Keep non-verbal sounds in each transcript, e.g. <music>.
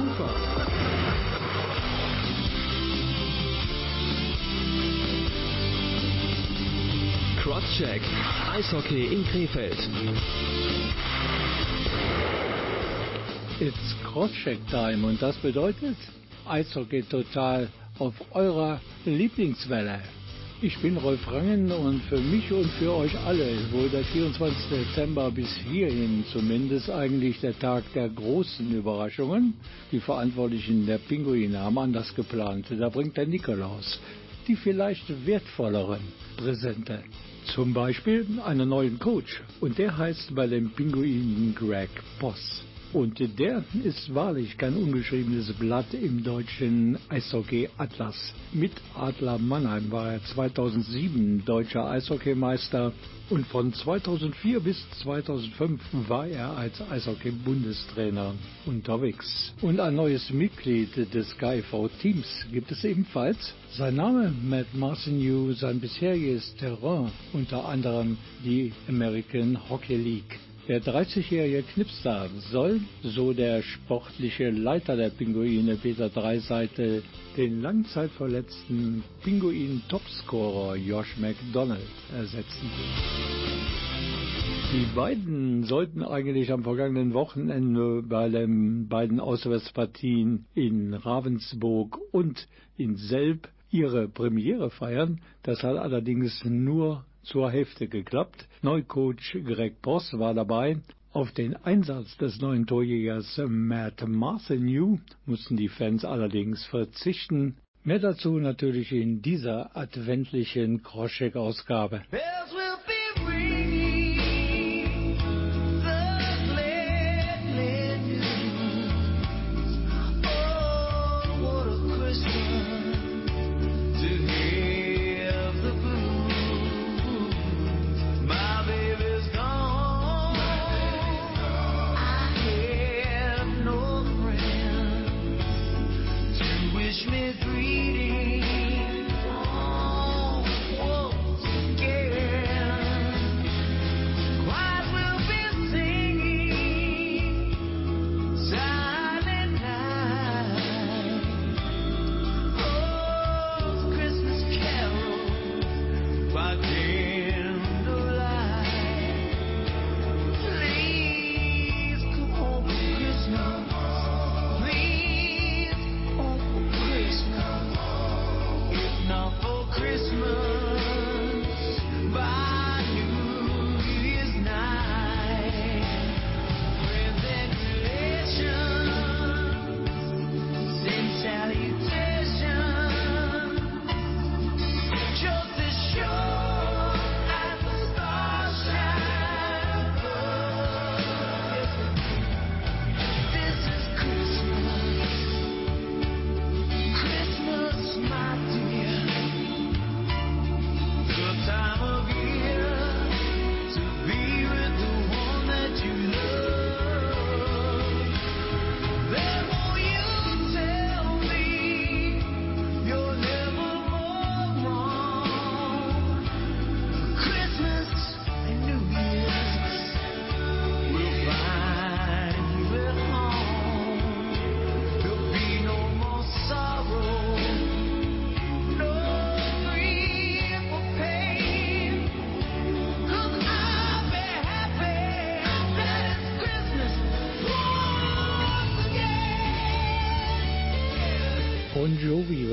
Vancouver. Crosscheck, Eishockey in Krefeld. It's Crosscheck Time und das bedeutet Eishockey total auf eurer Lieblingswelle. Ich bin Rolf Rangen und für mich und für euch alle ist wohl der 24. Dezember bis hierhin zumindest eigentlich der Tag der großen Überraschungen. Die Verantwortlichen der Pinguine haben anders geplant. Da bringt der Nikolaus die vielleicht wertvolleren Präsente. Zum Beispiel einen neuen Coach und der heißt bei den Pinguinen Greg Boss. Und der ist wahrlich kein ungeschriebenes Blatt im deutschen Eishockey-Atlas. Mit Adler Mannheim war er 2007 deutscher Eishockeymeister und von 2004 bis 2005 war er als Eishockey-Bundestrainer unterwegs. Und ein neues Mitglied des KIV-Teams gibt es ebenfalls. Sein Name Matt Marcineau, sein bisheriges Terrain unter anderem die American Hockey League. Der 30-jährige Knipster soll, so der sportliche Leiter der Pinguine Peter Dreiseite, den langzeitverletzten Pinguin-Topscorer Josh McDonald ersetzen. Die beiden sollten eigentlich am vergangenen Wochenende bei den beiden Auswärtspartien in Ravensburg und in Selb ihre Premiere feiern. Das hat allerdings nur zur Hälfte geklappt. Neucoach Greg Boss war dabei. Auf den Einsatz des neuen Torjägers Matt Marcineau mussten die Fans allerdings verzichten. Mehr dazu natürlich in dieser adventlichen Kroschek-Ausgabe.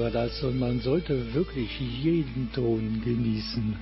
War das und man sollte wirklich jeden Ton genießen.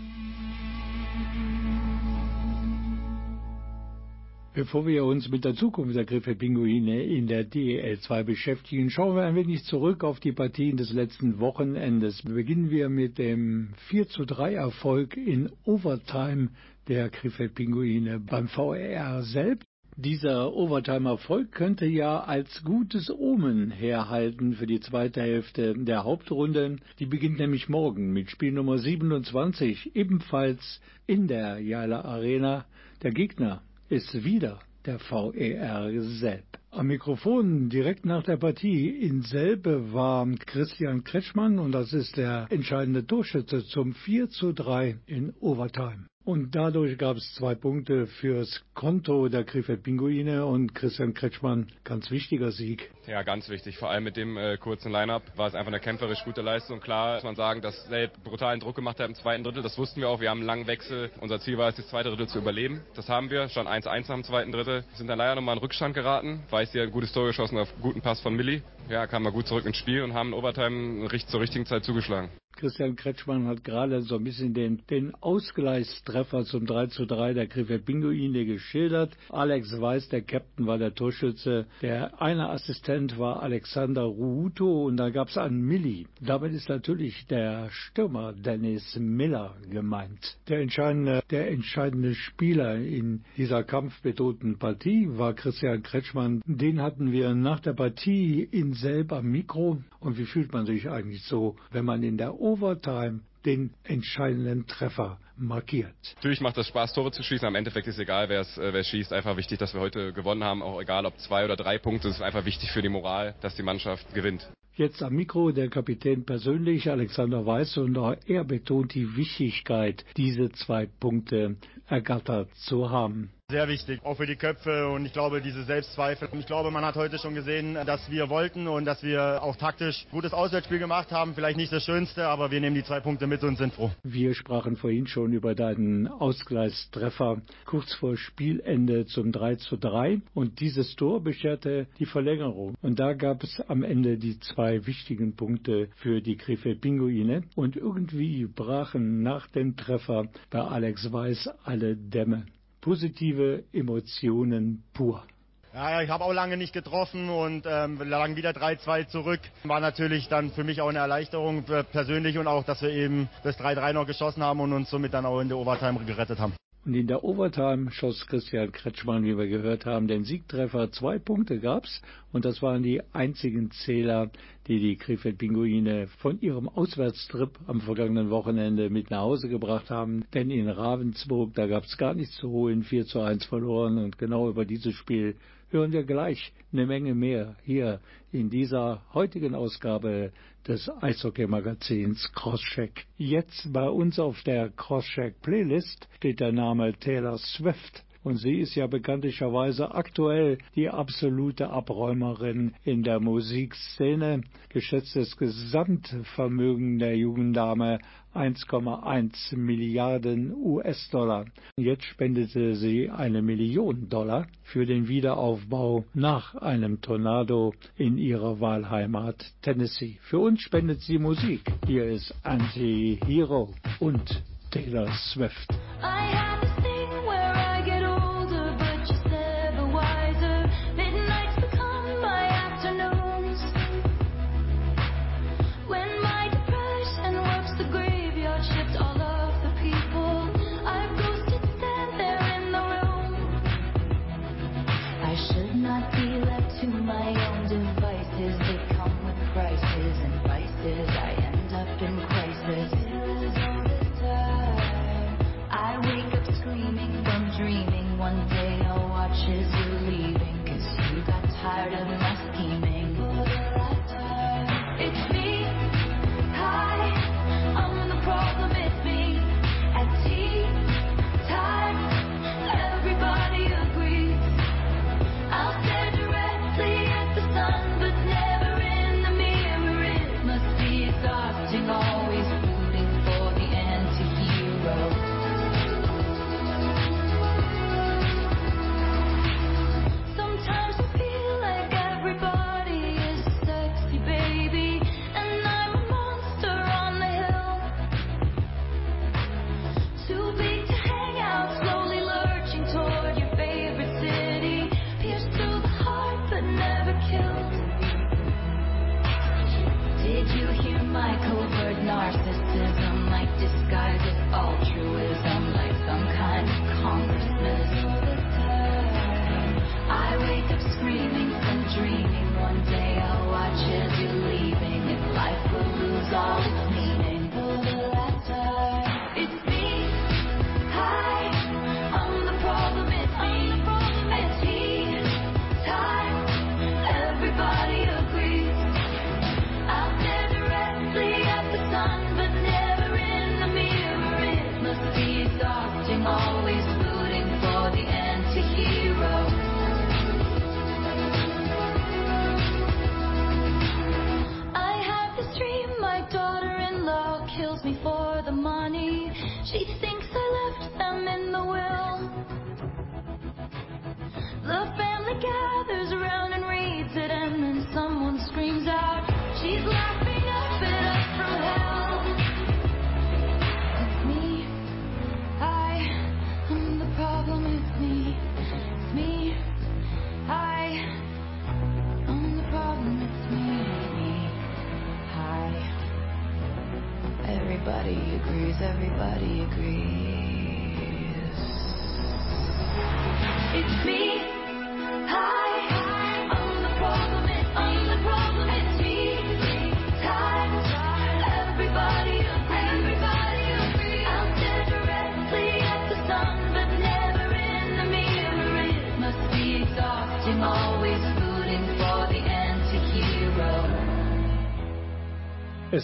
Bevor wir uns mit der Zukunft der Griffel-Pinguine in der DEL 2 beschäftigen, schauen wir ein wenig zurück auf die Partien des letzten Wochenendes. Beginnen wir mit dem 4 zu 3 Erfolg in Overtime der Griffel-Pinguine beim VRR selbst. Dieser Overtime-Erfolg könnte ja als gutes Omen herhalten für die zweite Hälfte der Hauptrunde. Die beginnt nämlich morgen mit Spiel Nummer 27, ebenfalls in der Jala Arena. Der Gegner ist wieder der VER Selb. Am Mikrofon direkt nach der Partie in Selbe war Christian Kretschmann und das ist der entscheidende Torschütze zum 4 zu 3 in Overtime. Und dadurch gab es zwei Punkte fürs Konto der Krefeld Pinguine und Christian Kretschmann, ganz wichtiger Sieg. Ja, ganz wichtig. Vor allem mit dem äh, kurzen Line-Up war es einfach eine kämpferisch gute Leistung. Klar muss man sagen, dass Selb brutalen Druck gemacht hat im zweiten Drittel. Das wussten wir auch. Wir haben einen langen Wechsel. Unser Ziel war es, das zweite Drittel zu überleben. Das haben wir. Schon 1-1 am zweiten Drittel. Wir sind dann leider nochmal in Rückstand geraten. Weiß hier ein gutes Tor geschossen auf guten Pass von Milli. Ja, kamen wir gut zurück ins Spiel und haben in Overtime zur richtigen Zeit zugeschlagen. Christian Kretschmann hat gerade so ein bisschen den, den Ausgleichstreffer zum 3 zu 3 der Krefeld Pinguine geschildert. Alex Weiß, der Captain, war der Torschütze. Der eine Assistent war Alexander Ruuto und da gab es einen Milli. Damit ist natürlich der Stürmer Dennis Miller gemeint. Der entscheidende, der entscheidende Spieler in dieser kampfbetonten Partie war Christian Kretschmann. Den hatten wir nach der Partie in selber Mikro. Und wie fühlt man sich eigentlich so, wenn man in der Overtime den entscheidenden Treffer markiert. Natürlich macht es Spaß, Tore zu schießen. Am Endeffekt ist egal, wer es wer schießt. Einfach wichtig, dass wir heute gewonnen haben. Auch egal, ob zwei oder drei Punkte. Es ist einfach wichtig für die Moral, dass die Mannschaft gewinnt. Jetzt am Mikro der Kapitän persönlich, Alexander Weiß, und er betont die Wichtigkeit, diese zwei Punkte ergattert zu haben. Sehr wichtig, auch für die Köpfe und ich glaube, diese Selbstzweifel. Ich glaube, man hat heute schon gesehen, dass wir wollten und dass wir auch taktisch gutes Auswärtsspiel gemacht haben. Vielleicht nicht das Schönste, aber wir nehmen die zwei Punkte mit und sind froh. Wir sprachen vorhin schon über deinen Ausgleichstreffer kurz vor Spielende zum 3 zu 3 und dieses Tor bescherte die Verlängerung. Und da gab es am Ende die zwei wichtigen Punkte für die Krefeld Pinguine und irgendwie brachen nach dem Treffer bei Alex Weiß alle Dämme positive Emotionen pur. Ja, ich habe auch lange nicht getroffen und ähm, lagen wieder 3-2 zurück. War natürlich dann für mich auch eine Erleichterung persönlich und auch, dass wir eben das 3-3 noch geschossen haben und uns somit dann auch in der Overtime gerettet haben. Und in der Overtime schoss Christian Kretschmann, wie wir gehört haben, den Siegtreffer. Zwei Punkte gab's und das waren die einzigen Zähler, die die Krefeld Pinguine von ihrem Auswärtstrip am vergangenen Wochenende mit nach Hause gebracht haben. Denn in Ravensburg, da gab's gar nichts zu holen, 4 zu 1 verloren und genau über dieses Spiel hören wir gleich eine Menge mehr hier in dieser heutigen Ausgabe des Eishockey-Magazins Crosscheck. Jetzt bei uns auf der Crosscheck-Playlist steht der Name Taylor Swift. Und sie ist ja bekanntlicherweise aktuell die absolute Abräumerin in der Musikszene. Geschätztes Gesamtvermögen der jungen Dame 1,1 Milliarden US-Dollar. Jetzt spendete sie eine Million Dollar für den Wiederaufbau nach einem Tornado in ihrer Wahlheimat Tennessee. Für uns spendet sie Musik. Hier ist Anti-Hero und Taylor Swift.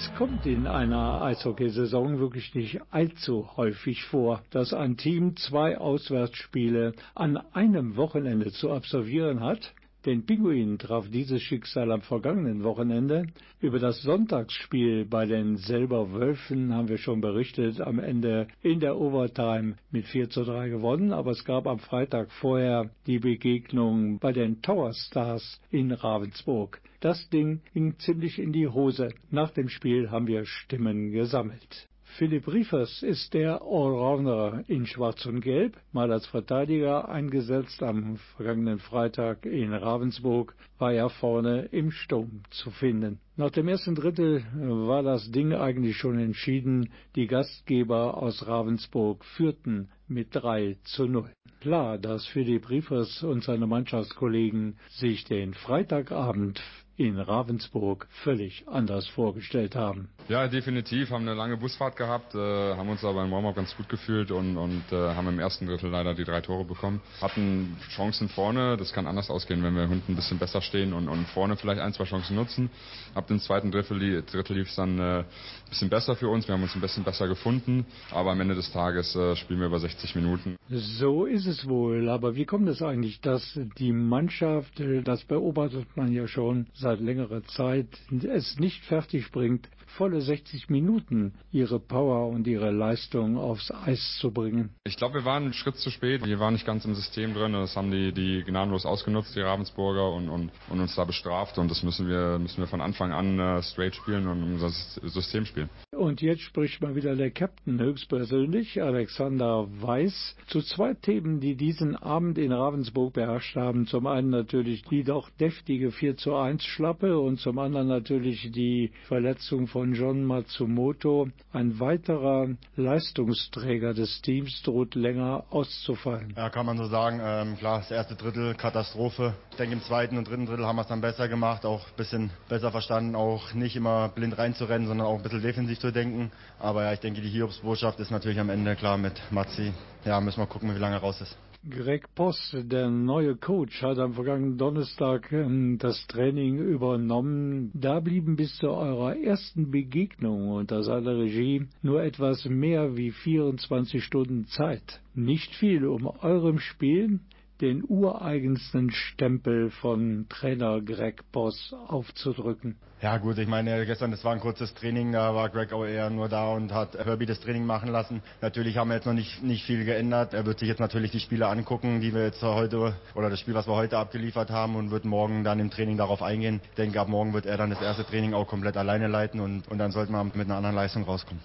Es kommt in einer Eishockeysaison wirklich nicht allzu häufig vor, dass ein Team zwei Auswärtsspiele an einem Wochenende zu absolvieren hat. Den Pinguinen traf dieses Schicksal am vergangenen Wochenende. Über das Sonntagsspiel bei den Selber Wölfen haben wir schon berichtet. Am Ende in der Overtime mit 4 zu 3 gewonnen. Aber es gab am Freitag vorher die Begegnung bei den Tower Stars in Ravensburg. Das Ding ging ziemlich in die Hose. Nach dem Spiel haben wir Stimmen gesammelt. Philipp Riefers ist der Allrounder in Schwarz und Gelb, mal als Verteidiger eingesetzt. Am vergangenen Freitag in Ravensburg war er vorne im Sturm zu finden. Nach dem ersten Drittel war das Ding eigentlich schon entschieden. Die Gastgeber aus Ravensburg führten mit 3 zu 0. Klar, dass Philipp Riefers und seine Mannschaftskollegen sich den Freitagabend in Ravensburg völlig anders vorgestellt haben. Ja, definitiv. Haben eine lange Busfahrt gehabt, äh, haben uns aber im Warm-up ganz gut gefühlt und, und äh, haben im ersten Drittel leider die drei Tore bekommen. Hatten Chancen vorne, das kann anders ausgehen, wenn wir hinten ein bisschen besser stehen und, und vorne vielleicht ein, zwei Chancen nutzen. Ab dem zweiten Drittel, Drittel lief es dann äh, ein bisschen besser für uns. Wir haben uns ein bisschen besser gefunden, aber am Ende des Tages äh, spielen wir über 60 Minuten. So ist es wohl, aber wie kommt es eigentlich, dass die Mannschaft, das beobachtet man ja schon seit längerer Zeit, es nicht fertig bringt, volle 60 Minuten ihre Power und ihre Leistung aufs Eis zu bringen. Ich glaube, wir waren einen Schritt zu spät. Wir waren nicht ganz im System drin. Das haben die, die gnadenlos ausgenutzt, die Ravensburger, und, und, und uns da bestraft. Und das müssen wir, müssen wir von Anfang an äh, straight spielen und unser System spielen. Und jetzt spricht mal wieder der Captain höchstpersönlich, Alexander Weiß, zu zwei Themen, die diesen Abend in Ravensburg beherrscht haben. Zum einen natürlich die doch deftige 4 zu 1 Schlappe und zum anderen natürlich die Verletzung von John Matsumoto. Ein weiterer Leistungsträger des Teams droht länger auszufallen. Ja, kann man so sagen. Ähm, klar, das erste Drittel Katastrophe. Ich denke, im zweiten und dritten Drittel haben wir es dann besser gemacht, auch ein bisschen besser verstanden, auch nicht immer blind reinzurennen, sondern auch ein bisschen defensiv zu denken. Aber ja, ich denke, die Hiobsbotschaft ist natürlich am Ende klar mit Matzi. Ja, müssen wir gucken, wie lange er raus ist. Greg Post, der neue Coach, hat am vergangenen Donnerstag ähm, das Training übernommen. Da blieben bis zu eurer ersten Begegnung unter seiner Regie nur etwas mehr wie 24 Stunden Zeit. Nicht viel, um eurem Spiel den ureigensten Stempel von Trainer Greg Boss aufzudrücken. Ja gut, ich meine, gestern, das war ein kurzes Training, da war Greg auch eher nur da und hat Herbie das Training machen lassen. Natürlich haben wir jetzt noch nicht, nicht viel geändert. Er wird sich jetzt natürlich die Spiele angucken, die wir jetzt heute, oder das Spiel, was wir heute abgeliefert haben und wird morgen dann im Training darauf eingehen. Ich denke, ab morgen wird er dann das erste Training auch komplett alleine leiten und, und dann sollten wir mit einer anderen Leistung rauskommen.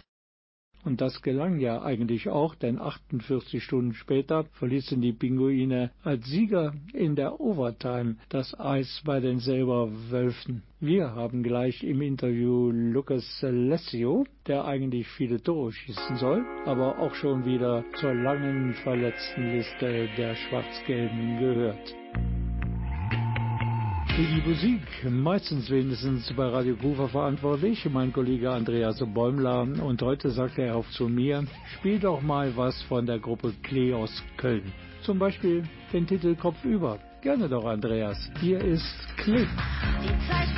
Und das gelang ja eigentlich auch, denn 48 Stunden später verließen die Pinguine als Sieger in der Overtime das Eis bei den selber Wölfen. Wir haben gleich im Interview Lucas Alessio, der eigentlich viele Tore schießen soll, aber auch schon wieder zur langen Verletztenliste der Schwarz-Gelben gehört. Für die Musik, meistens wenigstens bei Radio Kufa verantwortlich, mein Kollege Andreas Bäumler. Und heute sagt er auch zu mir, spiel doch mal was von der Gruppe Klee aus Köln. Zum Beispiel den Titel Kopfüber. Gerne doch, Andreas. Hier ist Klee. Die Zeit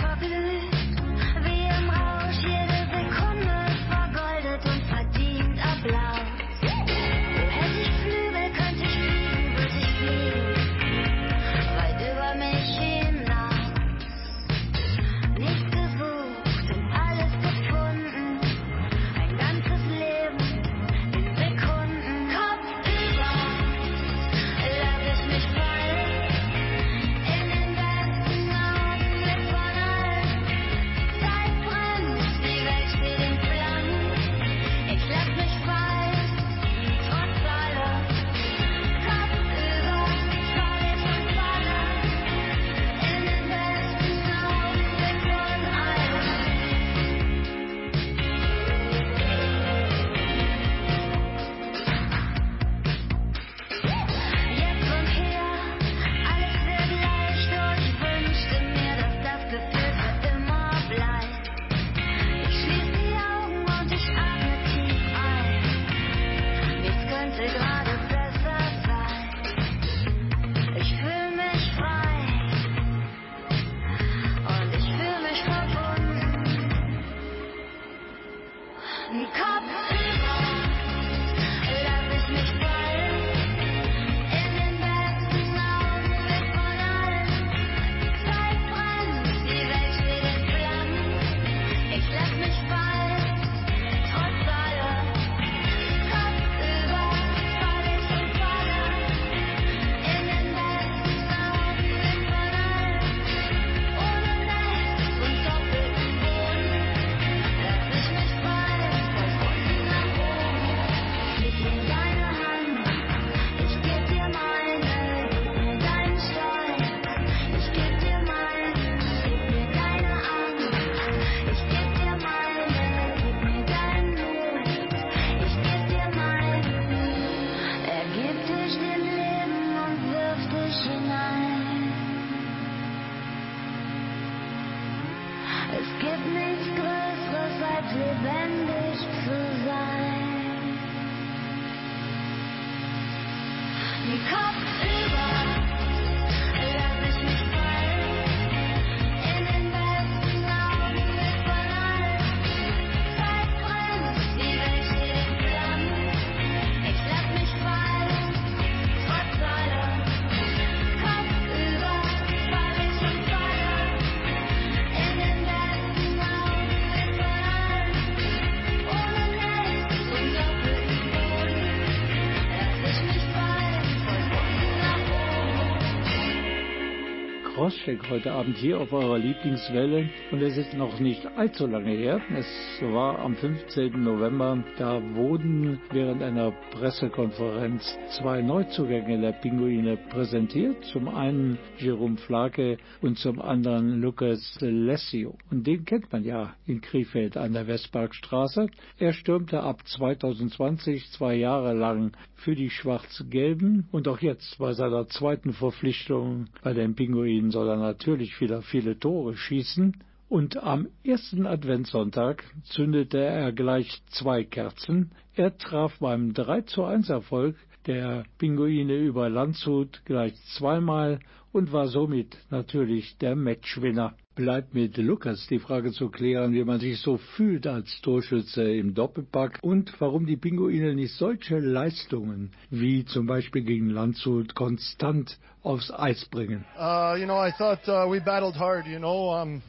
Crosscheck heute Abend hier auf eurer Lieblingswelle und es ist noch nicht allzu lange her. Es war am 15. November, da wurden während einer Pressekonferenz zwei Neuzugänge der Pinguine präsentiert. Zum einen Jerome Flake und zum anderen Lucas Lessio. Und den kennt man ja in Krefeld an der Westparkstraße. Er stürmte ab 2020 zwei Jahre lang für die Schwarz-Gelben und auch jetzt bei seiner zweiten Verpflichtung bei den Pinguinen soll er natürlich wieder viele Tore schießen. Und am ersten Adventssonntag zündete er gleich zwei Kerzen. Er traf beim 3 zu 1 Erfolg der Pinguine über Landshut gleich zweimal und war somit natürlich der Matchwinner. Bleibt mit Lukas die Frage zu klären, wie man sich so fühlt als Torschütze im Doppelpack und warum die Pinguine nicht solche Leistungen wie zum Beispiel gegen Landshut konstant aufs Eis bringen. Uh, you know, I thought uh, we battled hard, you know. Um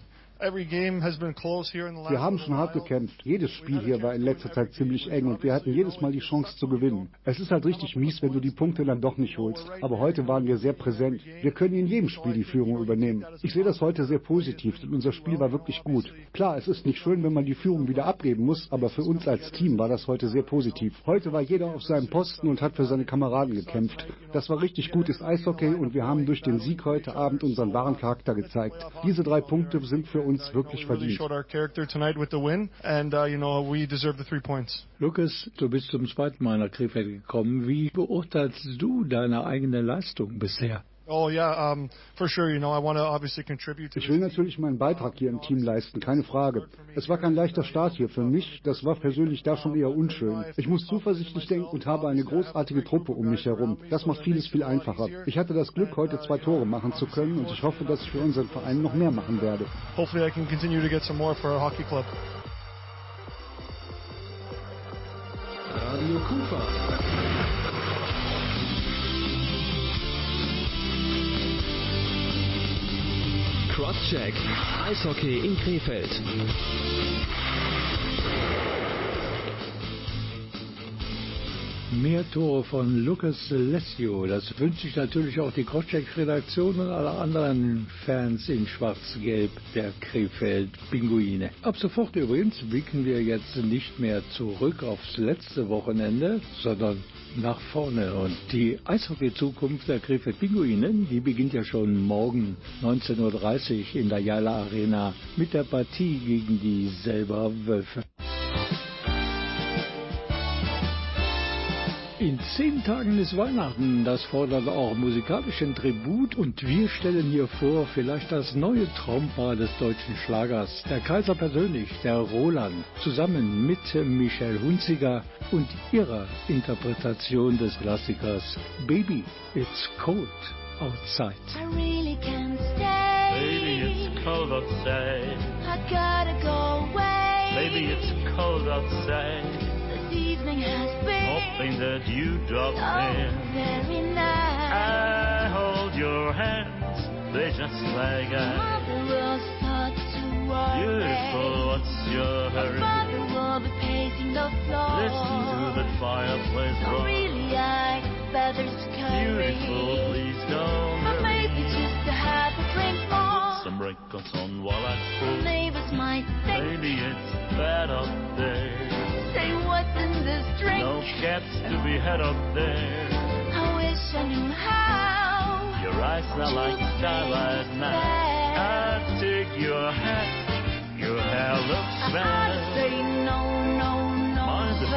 wir haben schon hart gekämpft. Jedes Spiel hier war in letzter Zeit ziemlich eng und wir hatten jedes Mal die Chance zu gewinnen. Es ist halt richtig mies, wenn du die Punkte dann doch nicht holst. Aber heute waren wir sehr präsent. Wir können in jedem Spiel die Führung übernehmen. Ich sehe das heute sehr positiv, denn unser Spiel war wirklich gut. Klar, es ist nicht schön, wenn man die Führung wieder abgeben muss, aber für uns als Team war das heute sehr positiv. Heute war jeder auf seinem Posten und hat für seine Kameraden gekämpft. Das war richtig gutes Eishockey und wir haben durch den Sieg heute Abend unseren wahren Charakter gezeigt. Diese drei Punkte sind für uns wirklich verdient. Lukas, du bist zum zweiten Mal nach Krefeld gekommen. Wie beurteilst du deine eigene Leistung bisher? Oh, ich will natürlich meinen Beitrag hier im Team leisten, keine Frage. Es war kein leichter Start hier für mich. Das war persönlich da schon eher unschön. Ich muss zuversichtlich denken und habe eine großartige Truppe um mich herum. Das macht vieles viel einfacher. Ich hatte das Glück, heute zwei Tore machen zu können und ich hoffe, dass ich für unseren Verein noch mehr machen werde. Hopefully I can continue to get some more for our hockey club. Radio Kufa. Crosscheck. Eishockey in Krefeld. Mehr Tore von Lucas Alessio. Das wünscht sich natürlich auch die Crosscheck-Redaktion und alle anderen Fans in Schwarz-Gelb der Krefeld-Pinguine. Ab sofort übrigens blicken wir jetzt nicht mehr zurück aufs letzte Wochenende, sondern nach vorne. Und die Eishockey-Zukunft der Krefeld Pinguine, die beginnt ja schon morgen 19.30 Uhr in der Jala Arena mit der Partie gegen die Selber Wölfe. In zehn Tagen ist Weihnachten, das fordert auch musikalischen Tribut und wir stellen hier vor vielleicht das neue Traumpaar des deutschen Schlagers, der Kaiser persönlich, der Roland, zusammen mit Michelle Hunziger und ihrer Interpretation des Klassikers Baby, It's Cold Outside. I really can't stay. Baby, it's cold outside. I gotta go away. Baby, it's cold outside. Evening has been Hoping that you drop so in. very nice. I hold your hands, they just like I. Mother will start to worry. Beautiful, what's your hurry? Father will be pacing the floor. Listen to the fireplace So roar. really I better scurry. Beautiful, please don't But hurry. maybe just to have a drink more. Some records on while I pull. Neighbors might think, Baby, it's bad up there. Say what's in this drink. No cats to be had up there. I wish I knew how. Your eyes are like starlight now. I take your hat. Your hair looks I bad. to say no, no, no, Mind if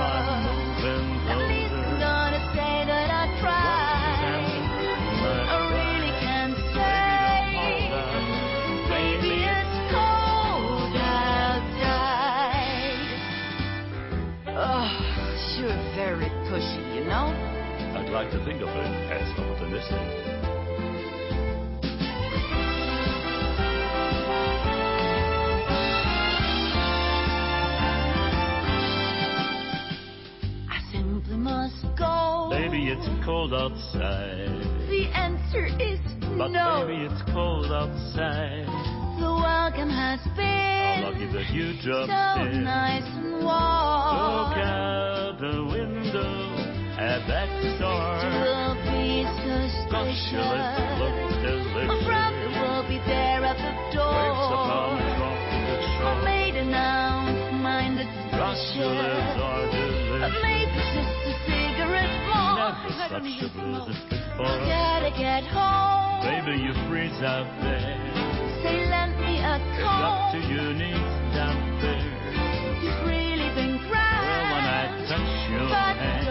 know. I like to think of it as optimistic. I simply must go. Baby, it's cold outside. The answer is But no. baby, it's cold outside. The welcome has been lucky that you so nice Gosh, you let look suspicious. My brother will be there at the upon door. the tropical My shore. maiden aunt minded Gosh, you let are delicious. Just a cigarette more. Never I don't such a blizzard before. Gotta get home. Baby, you freeze out there. Say, lend me a It's up to your knees down there. You've really been grand. Well, when I touch your but hand,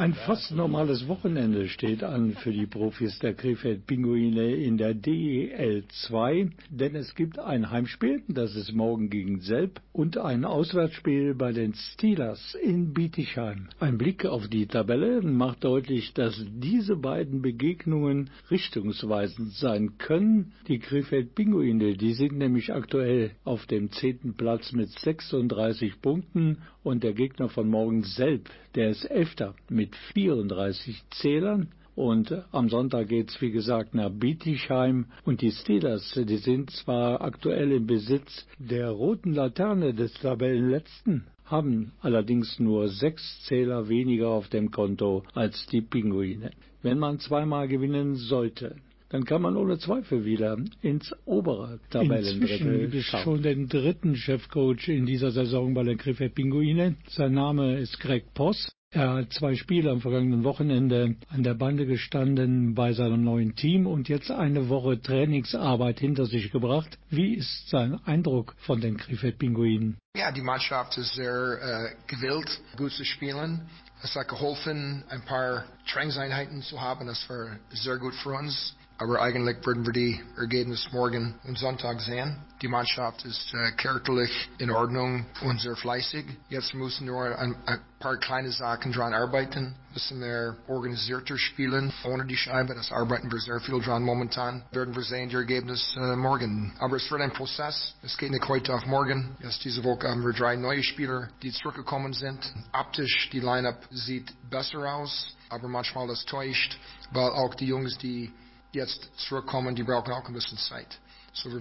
Ein fast normales Wochenende steht an für die Profis der Krefeld Pinguine in der DEL 2, denn es gibt ein Heimspiel, das ist morgen gegen Selb, und ein Auswärtsspiel bei den Steelers in Bietigheim. Ein Blick auf die Tabelle macht deutlich, dass diese beiden Begegnungen richtungsweisend sein können. Die Krefeld Pinguine, die sind nämlich aktuell auf dem zehnten Platz mit 36 Punkten und der Gegner von morgen Selb, der ist Elfter mit 34 Zählern. Und am Sonntag geht's wie gesagt, nach Bietigheim. Und die Steelers, die sind zwar aktuell im Besitz der roten Laterne des Tabellenletzten, haben allerdings nur sechs Zähler weniger auf dem Konto als die Pinguine. Wenn man zweimal gewinnen sollte, dann kann man ohne Zweifel wieder ins obere Inzwischen Tabellendrittel gibt es schauen. schon den dritten Chefcoach in dieser Saison bei den Krefeld Pinguine. Sein Name ist Greg Poss. Er hat zwei Spiele am vergangenen Wochenende an der Bande gestanden bei seinem neuen Team und jetzt eine Woche Trainingsarbeit hinter sich gebracht. Wie ist sein Eindruck von den Krefeld Pinguinen? Ja, die Mannschaft ist sehr äh, gewillt, gut zu spielen. Es hat geholfen, ein paar Trainingseinheiten zu haben. Das war sehr gut für uns. Aber eigentlich würden wir die Ergebnisse morgen und Sonntag sehen. Die Mannschaft ist äh, charakterlich in Ordnung und sehr fleißig. Jetzt müssen wir ein, ein paar kleine Sachen dran arbeiten. Bisschen mehr organisierter spielen ohne die Scheibe. Das arbeiten wir sehr viel dran momentan. Werden wir sehen die Ergebnisse äh, morgen. Aber es wird ein Prozess. Es geht nicht heute auf morgen. Jetzt diese Woche haben wir drei neue Spieler, die zurückgekommen sind. Optisch, die Lineup sieht besser aus, aber manchmal das täuscht, weil auch die Jungs, die jetzt zurückkommen, die brauchen auch ein bisschen Zeit. So wir,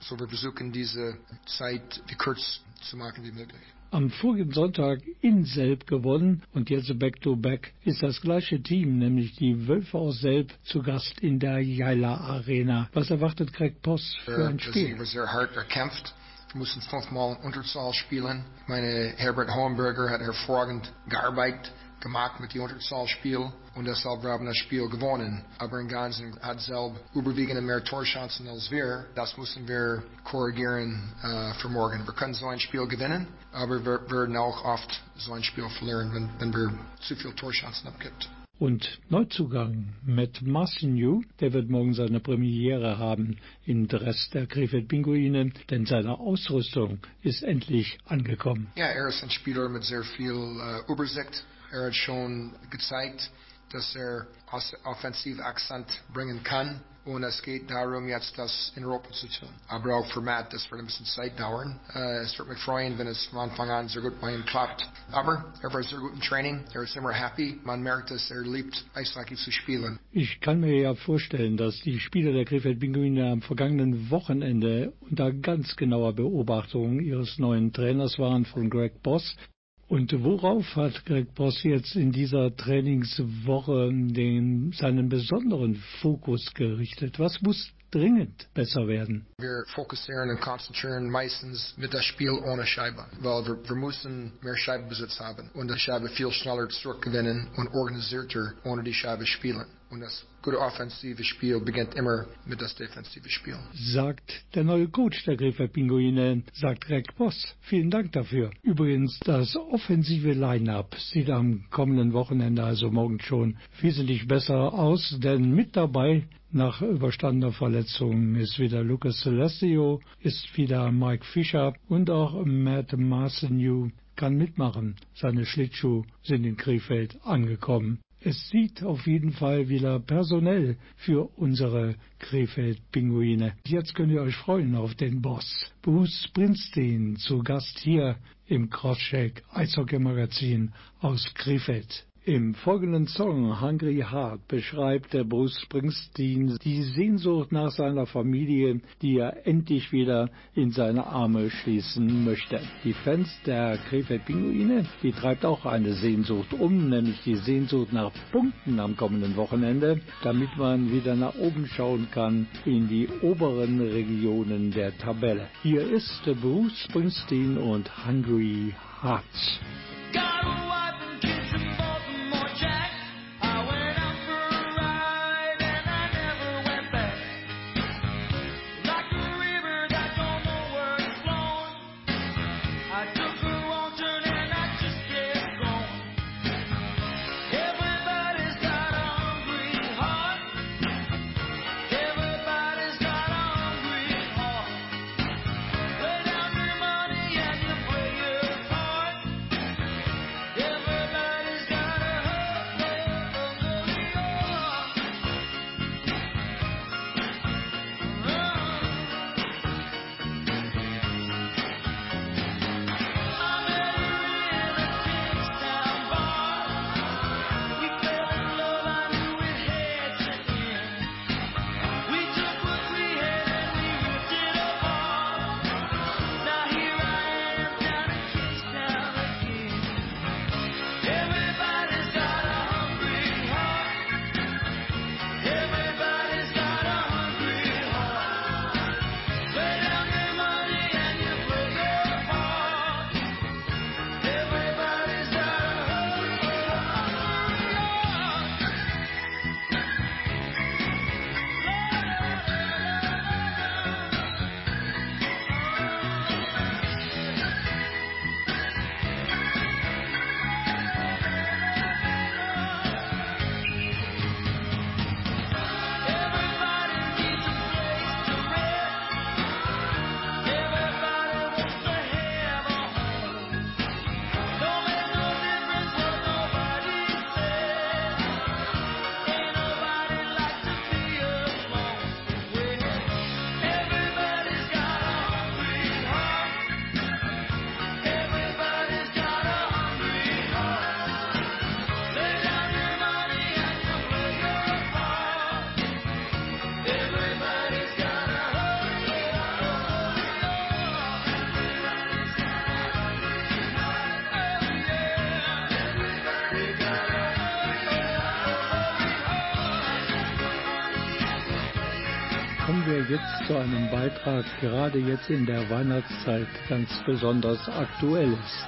so wir versuchen diese Zeit wie kurz zu machen wie möglich. Am vorigen Sonntag in Selb gewonnen und jetzt Back-to-Back ist das gleiche Team, nämlich die Wölfe aus Selb, zu Gast in der Jaila Arena. Was erwartet Greg Poss für ein Das Spiel? war sehr hart erkämpft. Wir mussten fünfmal Unterzahl spielen. Meine Herbert Hohenberger hat hervorragend gearbeitet, gemacht mit dem Unterzahlspiel und deshalb wir haben das Spiel gewonnen. Aber im Ganzen hat Selb überwiegend mehr Torchancen als wir. Das müssen wir korrigieren äh, für morgen. Wir können so ein Spiel gewinnen, aber wir werden auch oft so ein Spiel verlieren, wenn, wenn wir zu viel Torchancen abgibt. Und Neuzugang Matt Massignou, der wird morgen seine Premiere haben im Dress der Krefeld Pinguine, denn seine Ausrüstung ist endlich angekommen. Ja, er ist ein Spieler mit sehr viel äh, Übersicht. Er hat schon gezeigt, dass er Os- Offensivakzent bringen kann. Und es geht darum, jetzt das in Europa zu tun. Aber auch für Matt, das wird ein bisschen Zeit dauern. Äh, es wird mich freuen, wenn es von Anfang an sehr gut bei ihm klappt. Aber er war sehr gut im Training. Er ist immer happy. Man merkt, dass er liebt, Eishockey zu spielen. Ich kann mir ja vorstellen, dass die Spieler der Krefeld Pinguine am vergangenen Wochenende unter ganz genauer Beobachtung ihres neuen Trainers waren von Greg Boss. Und worauf hat Greg Boss jetzt in dieser Trainingswoche den, seinen besonderen Fokus gerichtet? Was muss dringend besser werden. Wir fokussieren und konzentrieren meistens mit das Spiel ohne Scheibe, weil wir, wir müssen mehr Scheibenbesitz haben und die Scheibe viel schneller zurückgewinnen und organisierter ohne die Scheibe spielen. Und das gute offensive Spiel beginnt immer mit das defensive Spiel. Sagt der neue Coach der Griffer Pinguine, sagt Greg Boss. Vielen Dank dafür. Übrigens, das offensive Line-Up sieht am kommenden Wochenende, also morgen schon, wesentlich besser aus, denn mit dabei nach überstandener Verletzung ist wieder Lucas Celestio, ist wieder Mike Fischer und auch Matt Marcenew kann mitmachen. Seine Schlittschuhe sind in Krefeld angekommen. Es sieht auf jeden Fall wieder personell für unsere Krefeld-Pinguine. Jetzt könnt ihr euch freuen auf den Boss. Bruce Springsteen zu Gast hier im Crosscheck Eishockey-Magazin aus Krefeld. Im folgenden Song Hungry Heart beschreibt der Bruce Springsteen die Sehnsucht nach seiner Familie, die er endlich wieder in seine Arme schließen möchte. Die Fans der Krefeld Pinguine, die treibt auch eine Sehnsucht um, nämlich die Sehnsucht nach Punkten am kommenden Wochenende, damit man wieder nach oben schauen kann in die oberen Regionen der Tabelle. Hier ist Bruce Springsteen und Hungry Hearts. Zu einem Beitrag, gerade jetzt in der Weihnachtszeit ganz besonders aktuell ist.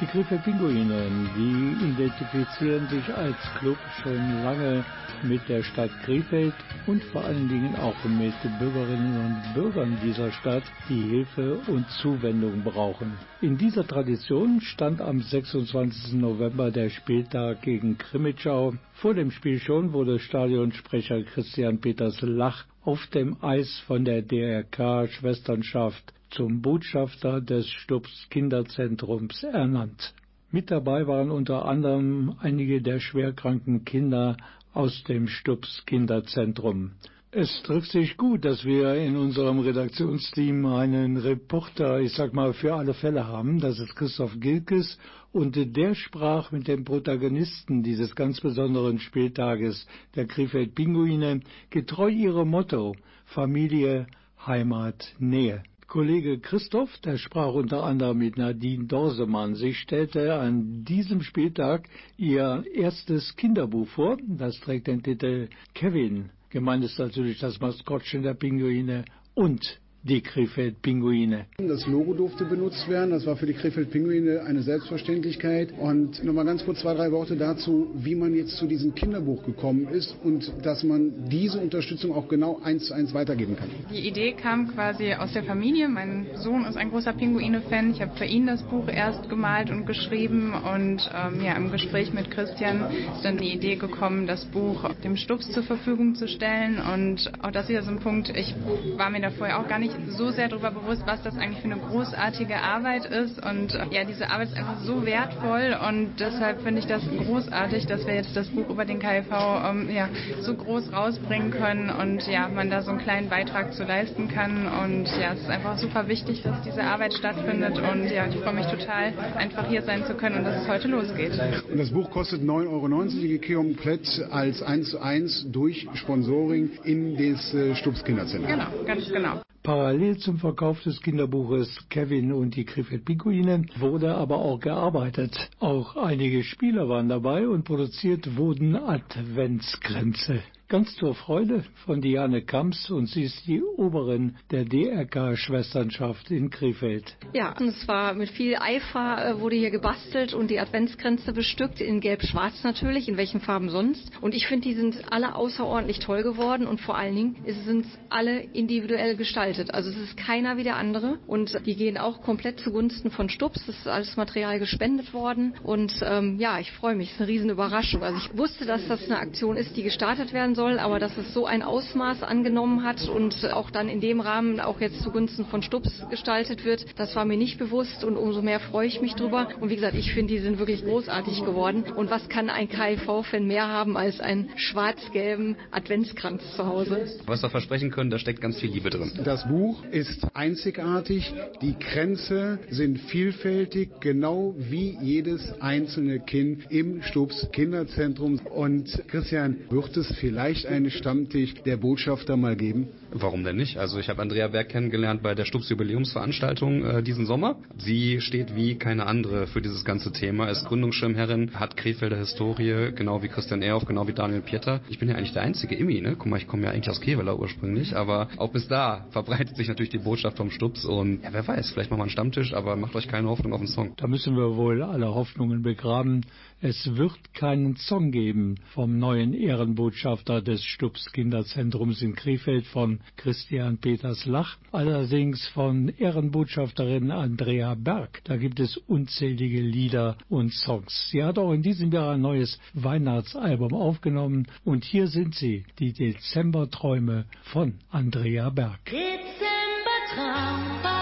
Die Krefeld Pinguine, die identifizieren sich als Club schon lange mit der Stadt Krefeld und vor allen Dingen auch mit Bürgerinnen und Bürgern dieser Stadt, die Hilfe und Zuwendung brauchen. In dieser Tradition stand am 26. November der Spieltag gegen Krimitschau. Vor dem Spiel schon wurde Stadionsprecher Christian Peters Lach auf dem Eis von der DRK Schwesternschaft zum Botschafter des Stubbs Kinderzentrums ernannt. Mit dabei waren unter anderem einige der schwerkranken Kinder aus dem Stubbs Kinderzentrum. Es trifft sich gut, dass wir in unserem Redaktionsteam einen Reporter, ich sag mal, für alle Fälle haben. Das ist Christoph Gilkes und der sprach mit dem Protagonisten dieses ganz besonderen Spieltages, der Krefeld Pinguine, getreu ihrem Motto Familie, Heimat, Nähe. Kollege Christoph, der sprach unter anderem mit Nadine Dorsemann. Sie stellte an diesem Spieltag ihr erstes Kinderbuch vor. Das trägt den Titel Kevin. Gemeint ist natürlich das Maskottchen der Pinguine und die Krefeld-Pinguine. Das Logo durfte benutzt werden. Das war für die Krefeld-Pinguine eine Selbstverständlichkeit. Und nochmal ganz kurz zwei, drei Worte dazu, wie man jetzt zu diesem Kinderbuch gekommen ist und dass man diese Unterstützung auch genau eins zu eins weitergeben kann. Die Idee kam quasi aus der Familie. Mein Sohn ist ein großer Pinguine-Fan. Ich habe für ihn das Buch erst gemalt und geschrieben. Und ähm, ja, im Gespräch mit Christian ist dann die Idee gekommen, das Buch dem Stups zur Verfügung zu stellen. Und auch das ist ja so ein Punkt, ich war mir da vorher auch gar nicht so sehr darüber bewusst, was das eigentlich für eine großartige Arbeit ist. Und äh, ja, diese Arbeit ist einfach so wertvoll und deshalb finde ich das großartig, dass wir jetzt das Buch über den KIV ähm, ja, so groß rausbringen können und ja, man da so einen kleinen Beitrag zu leisten kann. Und ja, es ist einfach super wichtig, dass diese Arbeit stattfindet und ja, ich freue mich total, einfach hier sein zu können und dass es heute losgeht. Und das Buch kostet 9,90 Euro, die geht komplett als 1 zu 1 durch Sponsoring in das äh, Stubbs Kinderzentrum. Genau, ganz genau. Parallel zum Verkauf des Kinderbuches Kevin und die Krefeld-Pinguine wurde aber auch gearbeitet. Auch einige Spieler waren dabei und produziert wurden Adventskränze. Ganz zur Freude von Diane Kamps und sie ist die Oberin der DRK-Schwesternschaft in Krefeld. Ja, und es war mit viel Eifer äh, wurde hier gebastelt und die Adventskränze bestückt, in gelb-schwarz natürlich, in welchen Farben sonst. Und ich finde, die sind alle außerordentlich toll geworden und vor allen Dingen sind alle individuell gestaltet. Also es ist keiner wie der andere und die gehen auch komplett zugunsten von Stups. Das ist alles Material gespendet worden und ähm, ja, ich freue mich. Es ist eine riesen Überraschung. Also ich wusste, dass das eine Aktion ist, die gestartet werden soll, aber dass es so ein Ausmaß angenommen hat und auch dann in dem Rahmen auch jetzt zugunsten von Stups gestaltet wird, das war mir nicht bewusst und umso mehr freue ich mich drüber. Und wie gesagt, ich finde, die sind wirklich großartig geworden. Und was kann ein KIV-Fan mehr haben als einen schwarz-gelben Adventskranz zu Hause? Was wir versprechen können, da steckt ganz viel Liebe drin. Das Buch ist einzigartig. Die Kränze sind vielfältig, genau wie jedes einzelne Kind im Stubbs Kinderzentrum. Und Christian, wird es vielleicht einen Stammtisch der Botschafter mal geben? Warum denn nicht? Also ich habe Andrea Berg kennengelernt bei der Stubbs Jubiläumsveranstaltung äh, diesen Sommer. Sie steht wie keine andere für dieses ganze Thema, ist Gründungsschirmherrin, hat Krefelder Historie, genau wie Christian Ehrhoff, genau wie Daniel Pieter. Ich bin ja eigentlich der einzige Immi, ne? Guck mal, ich komme ja eigentlich aus Keveler ursprünglich, aber auch bis da verbreitet sich natürlich die Botschaft vom Stubbs und ja, wer weiß, vielleicht machen wir einen Stammtisch, aber macht euch keine Hoffnung auf den Song. Da müssen wir wohl alle Hoffnungen begraben. Es wird keinen Song geben vom neuen Ehrenbotschafter des Stubbs Kinderzentrums in Krefeld von Christian Peters Lach, allerdings von Ehrenbotschafterin Andrea Berg. Da gibt es unzählige Lieder und Songs. Sie hat auch in diesem Jahr ein neues Weihnachtsalbum aufgenommen und hier sind sie, die Dezemberträume von Andrea Berg. Dezembertraum,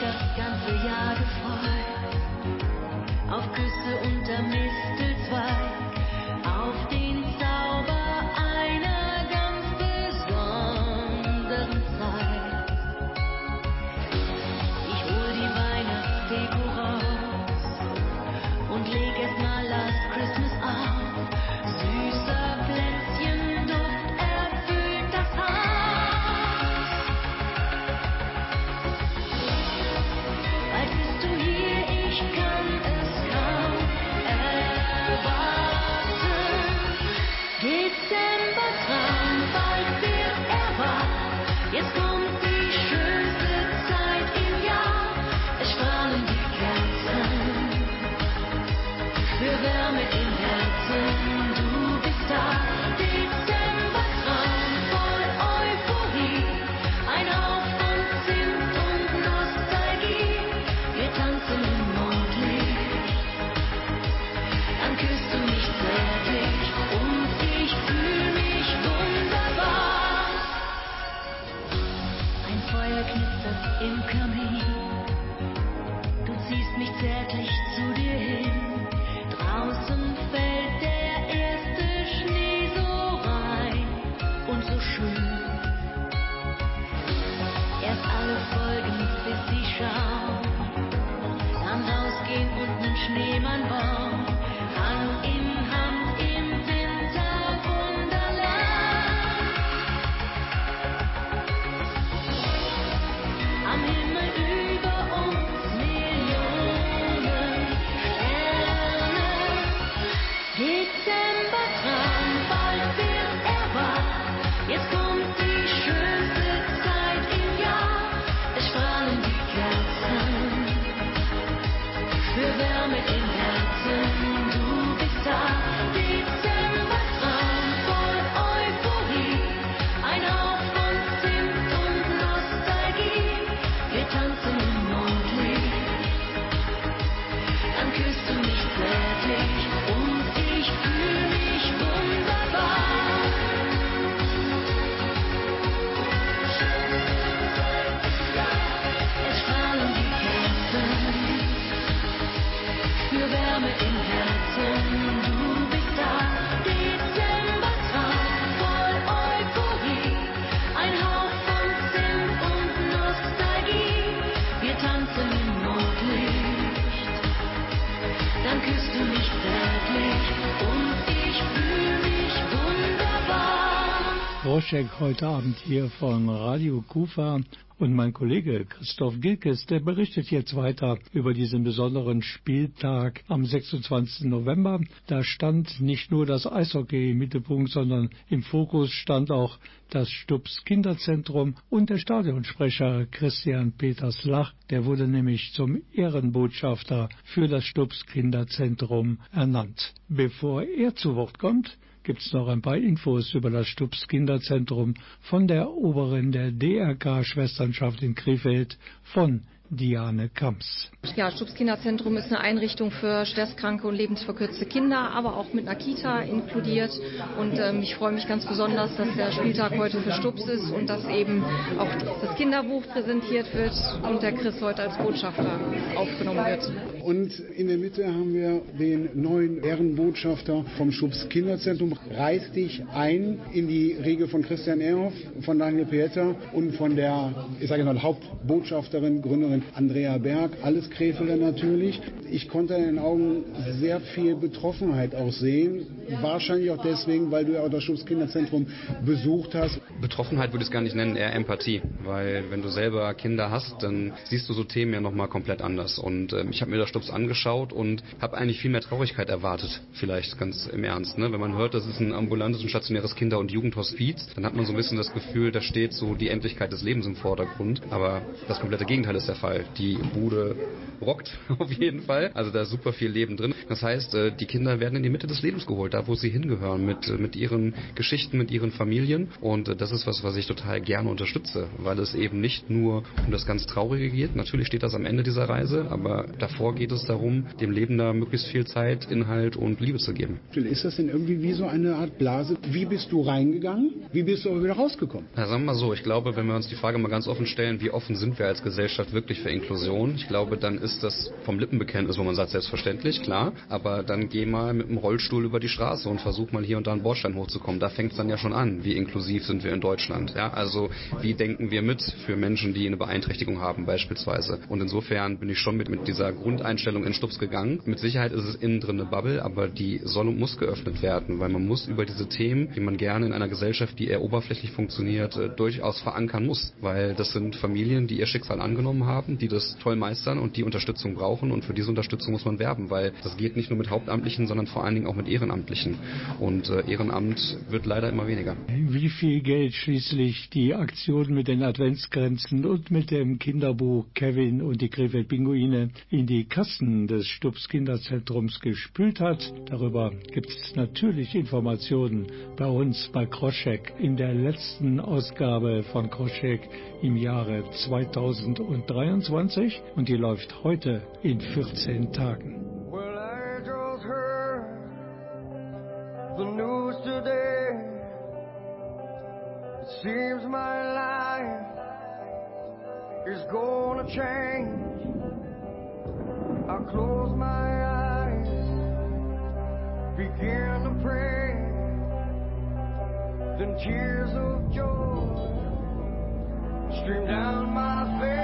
Hab mich das Roschek heute Abend hier von Radio Kufa und mein Kollege Christoph Gilkes, der berichtet jetzt weiter über diesen besonderen Spieltag am 26. November. Da stand nicht nur das Eishockey im Mittelpunkt, sondern im Fokus stand auch das Stubbs Kinderzentrum und der Stadionsprecher Christian Peters Lach, der wurde nämlich zum Ehrenbotschafter für das Stubbs Kinderzentrum ernannt. Bevor er zu Wort kommt, gibt's noch ein paar Infos über das Stubbs Kinderzentrum von der Oberin der DRK Schwesternschaft in Krefeld von Diane Kamps. Ja, Stubbs Kinderzentrum ist eine Einrichtung für schwerstkranke und lebensverkürzte Kinder, aber auch mit einer Kita inkludiert. Und ähm, ich freue mich ganz besonders, dass der Spieltag heute für Stubbs ist und dass eben auch das Kinderbuch präsentiert wird und der Chris heute als Botschafter aufgenommen wird. Und in der Mitte haben wir den neuen Ehrenbotschafter vom Schubs Kinderzentrum. Reiß dich ein in die Regel von Christian Ehrhoff, von Daniel Pieta und von der, ich sage mal, Hauptbotschafterin, Gründerin Andrea Berg. Alles Krefelder natürlich. Ich konnte in den Augen sehr viel Betroffenheit auch sehen. Wahrscheinlich auch deswegen, weil du ja auch das Schubs Kinderzentrum besucht hast. Betroffenheit würde ich es gar nicht nennen, eher Empathie. Weil wenn du selber Kinder hast, dann siehst du so Themen ja nochmal komplett anders. Und ähm, ich habe mir das Stubbs angeschaut und habe eigentlich viel mehr Traurigkeit erwartet. Vielleicht ganz im Ernst. Ne? Wenn man hört, das ist ein ambulantes und stationäres Kinder- und Jugendhospiz, dann hat man so ein bisschen das Gefühl, da steht so die Endlichkeit des Lebens im Vordergrund. Aber das komplette Gegenteil ist der Fall. Die Bude rockt <laughs> auf jeden Fall. Also da ist super viel Leben drin. Das heißt, äh, die Kinder werden in die Mitte des Lebens geholt, da wo sie hingehören, mit, äh, mit ihren Geschichten, mit ihren Familien. Und äh, das ist was, was ich total gerne unterstütze, weil es eben nicht nur um das ganz Traurige geht. Natürlich steht das am Ende dieser Reise, aber davor geht es darum, dem Leben da möglichst viel Zeit, Inhalt und Liebe zu geben. Ist das denn irgendwie wie so eine Art Blase? Wie bist du reingegangen? Wie bist du aber wieder rausgekommen? Na, sagen wir mal so, ich glaube, wenn wir uns die Frage mal ganz offen stellen, wie offen sind wir als Gesellschaft wirklich für Inklusion? Ich glaube, dann ist das vom Lippenbekenntnis, wo man sagt, selbstverständlich, klar, aber dann geh mal mit dem Rollstuhl über die Straße und versuch mal hier und da einen Bordstein hochzukommen. Da fängt es dann ja schon an, wie inklusiv sind wir in Deutschland. Ja, also wie denken wir mit für Menschen, die eine Beeinträchtigung haben beispielsweise. Und insofern bin ich schon mit, mit dieser Grundeinstellung in Stups gegangen. Mit Sicherheit ist es innen drin eine Bubble, aber die soll und muss geöffnet werden, weil man muss über diese Themen, die man gerne in einer Gesellschaft, die eher oberflächlich funktioniert, äh, durchaus verankern muss. Weil das sind Familien, die ihr Schicksal angenommen haben, die das toll meistern und die Unterstützung brauchen. Und für diese Unterstützung muss man werben, weil das geht nicht nur mit Hauptamtlichen, sondern vor allen Dingen auch mit Ehrenamtlichen. Und äh, Ehrenamt wird leider immer weniger. Wie viel Geld schließlich die Aktion mit den Adventsgrenzen und mit dem Kinderbuch Kevin und die Krefeld Pinguine in die Kassen des Stubbs Kinderzentrums gespült hat, darüber gibt es natürlich Informationen bei uns bei Kroschek in der letzten Ausgabe von Kroschek im Jahre 2023 und die läuft heute in 14 Tagen. Well, I just heard the news today. It seems my life is gonna change. I close my eyes, begin to pray. Then tears of joy stream down my face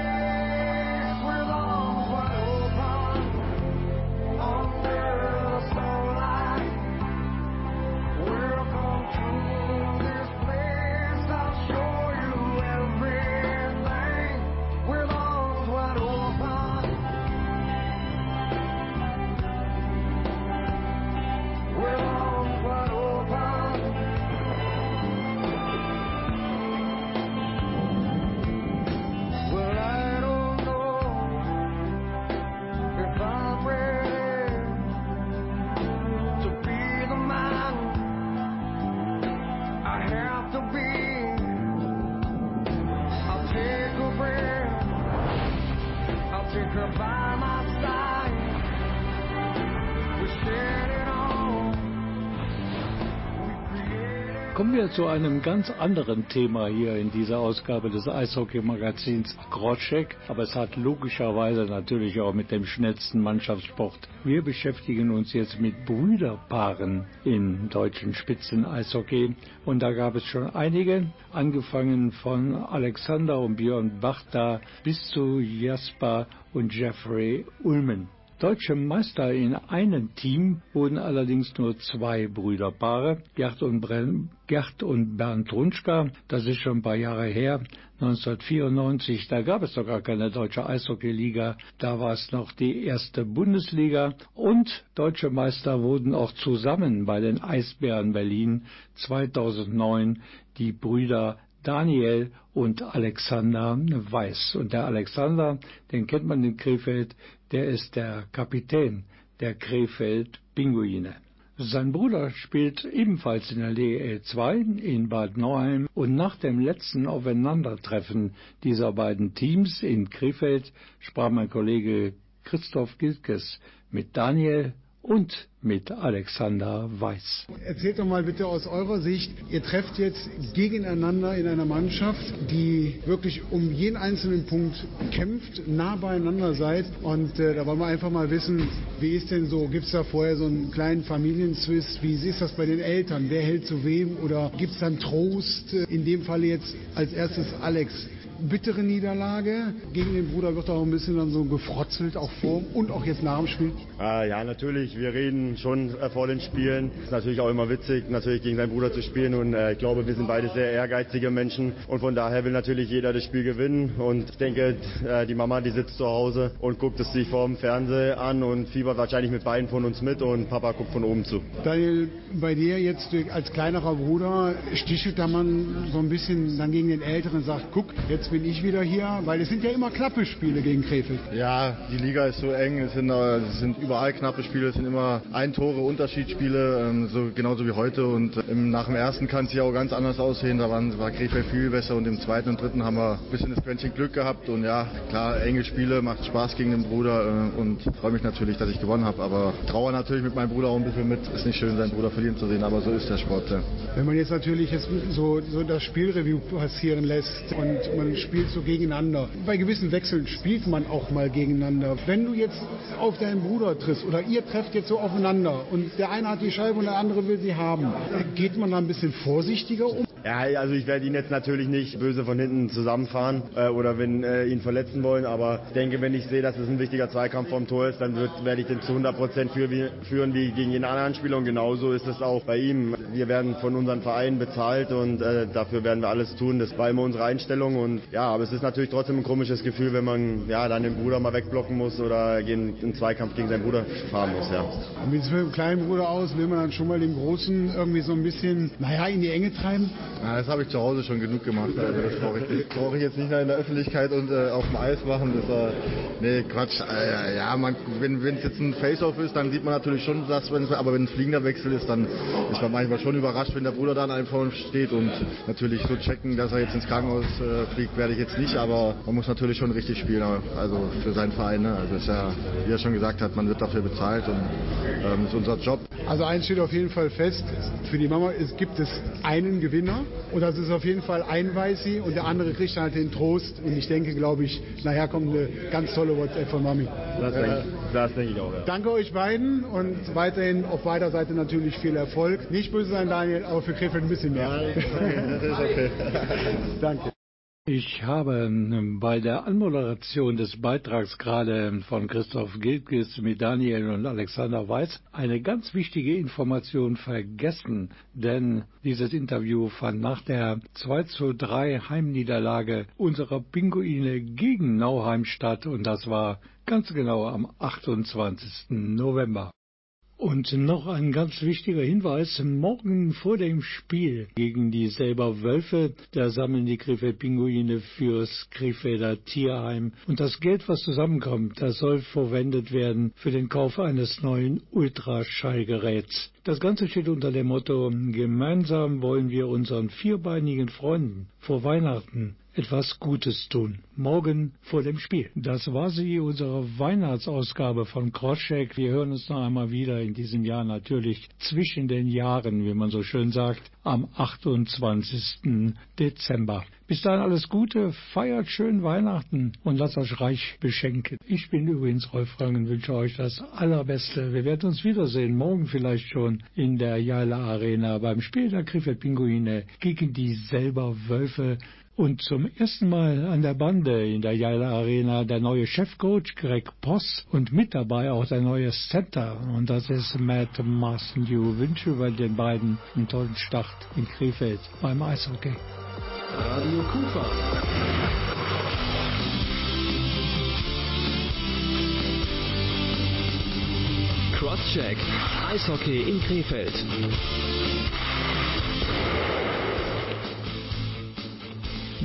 Kommen wir zu einem ganz anderen Thema hier in dieser Ausgabe des Eishockey-Magazins Groschek, aber es hat logischerweise natürlich auch mit dem schnellsten Mannschaftssport. Wir beschäftigen uns jetzt mit Brüderpaaren im deutschen Spitzen-Eishockey und da gab es schon einige, angefangen von Alexander und Björn Bachta bis zu Jasper und Jeffrey Ullman. Deutsche Meister in einem Team wurden allerdings nur zwei Brüderpaare, Gerd und, Gerd und Bernd Runschka. Das ist schon ein paar Jahre her. 1994, da gab es doch gar keine deutsche Eishockeyliga, da war es noch die erste Bundesliga und deutsche Meister wurden auch zusammen bei den Eisbären Berlin 2009 die Brüder Daniel und Alexander Weiß. Und der Alexander, den kennt man in Krefeld, der ist der Kapitän der Krefeld Pinguine. Sein Bruder spielt ebenfalls in der DEL 2 in Bad Nauheim und nach dem letzten Aufeinandertreffen dieser beiden Teams in Krefeld sprach mein Kollege Christoph Gilkes mit Daniel und mit Alexander Weiß. Erzählt doch mal bitte aus eurer Sicht, ihr trefft jetzt gegeneinander in einer Mannschaft, die wirklich um jeden einzelnen Punkt kämpft, nah beieinander seid. Und äh, da wollen wir einfach mal wissen, wie ist denn so, gibt es da vorher so einen kleinen Familienzwist, wie ist das bei den Eltern, wer hält zu wem? Oder gibt es dann Trost, in dem Fall jetzt als erstes Alex, bittere Niederlage. Gegen den Bruder wird auch ein bisschen dann so gefrotzelt, auch vor und auch jetzt nach dem Spiel. Ah, ja, natürlich. Wir reden schon äh, vor den Spielen. Ist natürlich auch immer witzig, natürlich gegen seinen Bruder zu spielen. Und äh, ich glaube, wir sind beide sehr ehrgeizige Menschen. Und von daher will natürlich jeder das Spiel gewinnen. Und ich denke, äh, die Mama, die sitzt zu Hause und guckt es sich vor dem Fernseher an und fiebert wahrscheinlich mit beiden von uns mit. Und Papa guckt von oben zu. Daniel, bei dir jetzt als kleinerer Bruder stichelt da man so ein bisschen dann gegen den Älteren und sagt, guck, jetzt bin ich wieder hier, weil es sind ja immer knappe Spiele gegen Krefeld. Ja, die Liga ist so eng, es sind, äh, es sind überall knappe Spiele, es sind immer ein Tore Unterschiedsspiele, ähm, so, genauso wie heute und im, nach dem ersten kann es ja auch ganz anders aussehen, da waren, war Krefeld viel besser und im zweiten und dritten haben wir ein bisschen das Quäntchen Glück gehabt und ja, klar, enge Spiele, macht Spaß gegen den Bruder äh, und freue mich natürlich, dass ich gewonnen habe, aber trauere natürlich mit meinem Bruder auch ein bisschen mit, ist nicht schön, seinen Bruder verlieren zu sehen, aber so ist der Sport. Ja. Wenn man jetzt natürlich jetzt so, so das Spielreview passieren lässt und man spielt so gegeneinander, bei gewissen Wechseln spielt man auch mal gegeneinander. Wenn du jetzt auf deinen Bruder triffst oder ihr trefft jetzt so aufeinander und der eine hat die Scheibe und der andere will sie haben, geht man da ein bisschen vorsichtiger um? Ja, also ich werde ihn jetzt natürlich nicht böse von hinten zusammenfahren äh, oder wenn äh, ihn verletzen wollen, aber ich denke, wenn ich sehe, dass es ein wichtiger Zweikampf vom Tor ist, dann wird, werde ich den zu 100 Prozent führen wie gegen jeden anderen Spieler und genauso ist es auch bei ihm. Wir werden von unseren Vereinen bezahlt und äh, dafür werden wir alles tun. Das war immer unsere Einstellung und ja, aber es ist natürlich trotzdem ein komisches Gefühl, wenn man ja dann den Bruder mal wegblocken muss oder gegen, einen Zweikampf gegen seinen Bruder fahren muss. Ja. Und wie sieht es mit dem kleinen Bruder aus? Will man dann schon mal den Großen irgendwie so ein bisschen, naja, in die Enge treiben? Ja, das habe ich zu Hause schon genug gemacht. Also das brauche ich, das brauche ich jetzt nicht mehr in der Öffentlichkeit und äh, auf dem Eis machen. Das, äh, nee, Quatsch. Äh, ja, man, wenn es jetzt ein Face-Off ist, dann sieht man natürlich schon das, wenn, aber wenn ein fliegender Wechsel ist, dann ist man manchmal schon überrascht, wenn der Bruder da an einem vor uns steht und natürlich so checken, dass er jetzt ins Krankenhaus äh, fliegt, werde ich jetzt nicht, aber man muss natürlich schon richtig spielen, also für seinen Verein. Ne? Also ist ja, wie er schon gesagt hat, man wird dafür bezahlt und ähm, ist unser Job. Also eins steht auf jeden Fall fest, für die Mama ist, gibt es einen Gewinner und das ist auf jeden Fall ein Weißi und der andere kriegt halt den Trost und ich denke, glaube ich, nachher kommt eine ganz tolle WhatsApp von Mami. Das, denke, ich, das denke ich auch. Ja. Danke euch beiden und weiterhin auf beider Seite natürlich viel Erfolg. Nicht böse sein, Daniel, aber für Krefeld ein bisschen mehr. Ja, das ist okay. <laughs> Danke. Ich habe bei der Anmoderation des Beitrags gerade von Christoph Gilkes mit Daniel und Alexander Weiß eine ganz wichtige Information vergessen, denn dieses Interview fand nach der 2 zu 3 Heimniederlage unserer Pinguine gegen Nauheim statt und das war ganz genau am 28. November. Und noch ein ganz wichtiger Hinweis. Morgen vor dem Spiel gegen die selber Wölfe, da sammeln die Krefeld Pinguine fürs Krefelder Tierheim. Und das Geld, was zusammenkommt, das soll verwendet werden für den Kauf eines neuen Ultraschallgeräts. Das Ganze steht unter dem Motto, gemeinsam wollen wir unseren vierbeinigen Freunden vor Weihnachten etwas Gutes tun. Morgen vor dem Spiel. Das war sie, unsere Weihnachtsausgabe von Kroschek. Wir hören uns noch einmal wieder in diesem Jahr natürlich zwischen den Jahren, wie man so schön sagt, am 28. Dezember. Bis dahin alles Gute, feiert schön Weihnachten und lasst euch reich beschenken. Ich bin übrigens Rolf Rangen, wünsche euch das Allerbeste. Wir werden uns wiedersehen, morgen vielleicht schon in der Jaila Arena beim Spiel der Krefeld Pinguine gegen die selber Wölfe Und zum ersten Mal an der Bande in der Jaila Arena der neue Chefcoach Greg Poss und mit dabei auch der neue Center. Und das ist Matt Marston. Wünsche über den beiden einen tollen Start in Krefeld beim Eishockey. Radio Kufa. Crosscheck. Eishockey in Krefeld.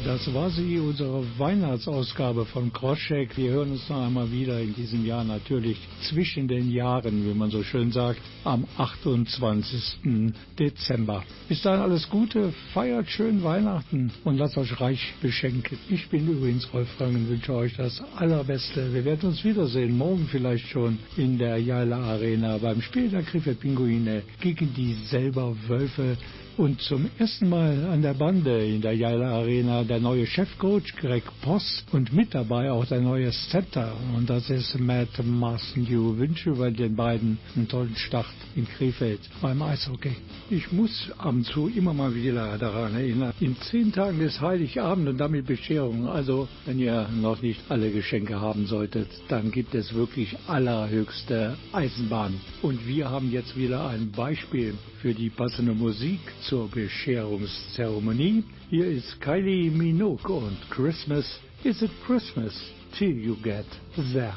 Das war sie, unsere Weihnachtsausgabe von Crosscheck. Wir hören uns noch einmal wieder in diesem Jahr natürlich zwischen den Jahren, wie man so schön sagt, am 28. Dezember. Bis dahin alles Gute, feiert schön Weihnachten und lasst euch reich beschenken. Ich bin übrigens Rolf Rangen, wünsche euch das Allerbeste. Wir werden uns wiedersehen, morgen vielleicht schon in der Jaila Arena beim Spiel der Krefeld Pinguine gegen die selber Wölfe. Und zum ersten Mal an der Bande in der Jaila Arena der neue Chefcoach Greg Poss und mit dabei auch der neue Center. Und das ist Matt Marston. Wünsche über den beiden einen tollen Start in Krefeld beim Eishockey. Ich muss ab und zu immer mal wieder daran erinnern. In zehn Tagen ist Heiligabend und damit Bescherung. Also, wenn ihr noch nicht alle Geschenke haben solltet, dann gibt es wirklich allerhöchste Eisenbahn. Und wir haben jetzt wieder ein Beispiel für die passende Musik zur Bescherungszeremonie. Hier ist Kylie Minogue und Christmas. Is it Christmas till you get there?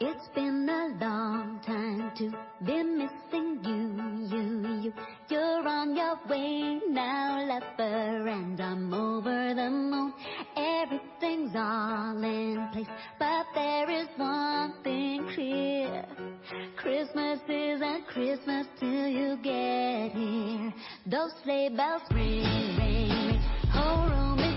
It's been a long time to be missing you, you, you. You're on your way now, lover, and I'm over the moon. Everything's all in place, but there is one thing clear. Christmas isn't Christmas till you get here. Those sleigh bells ring, ring, ring. Oh, Whole room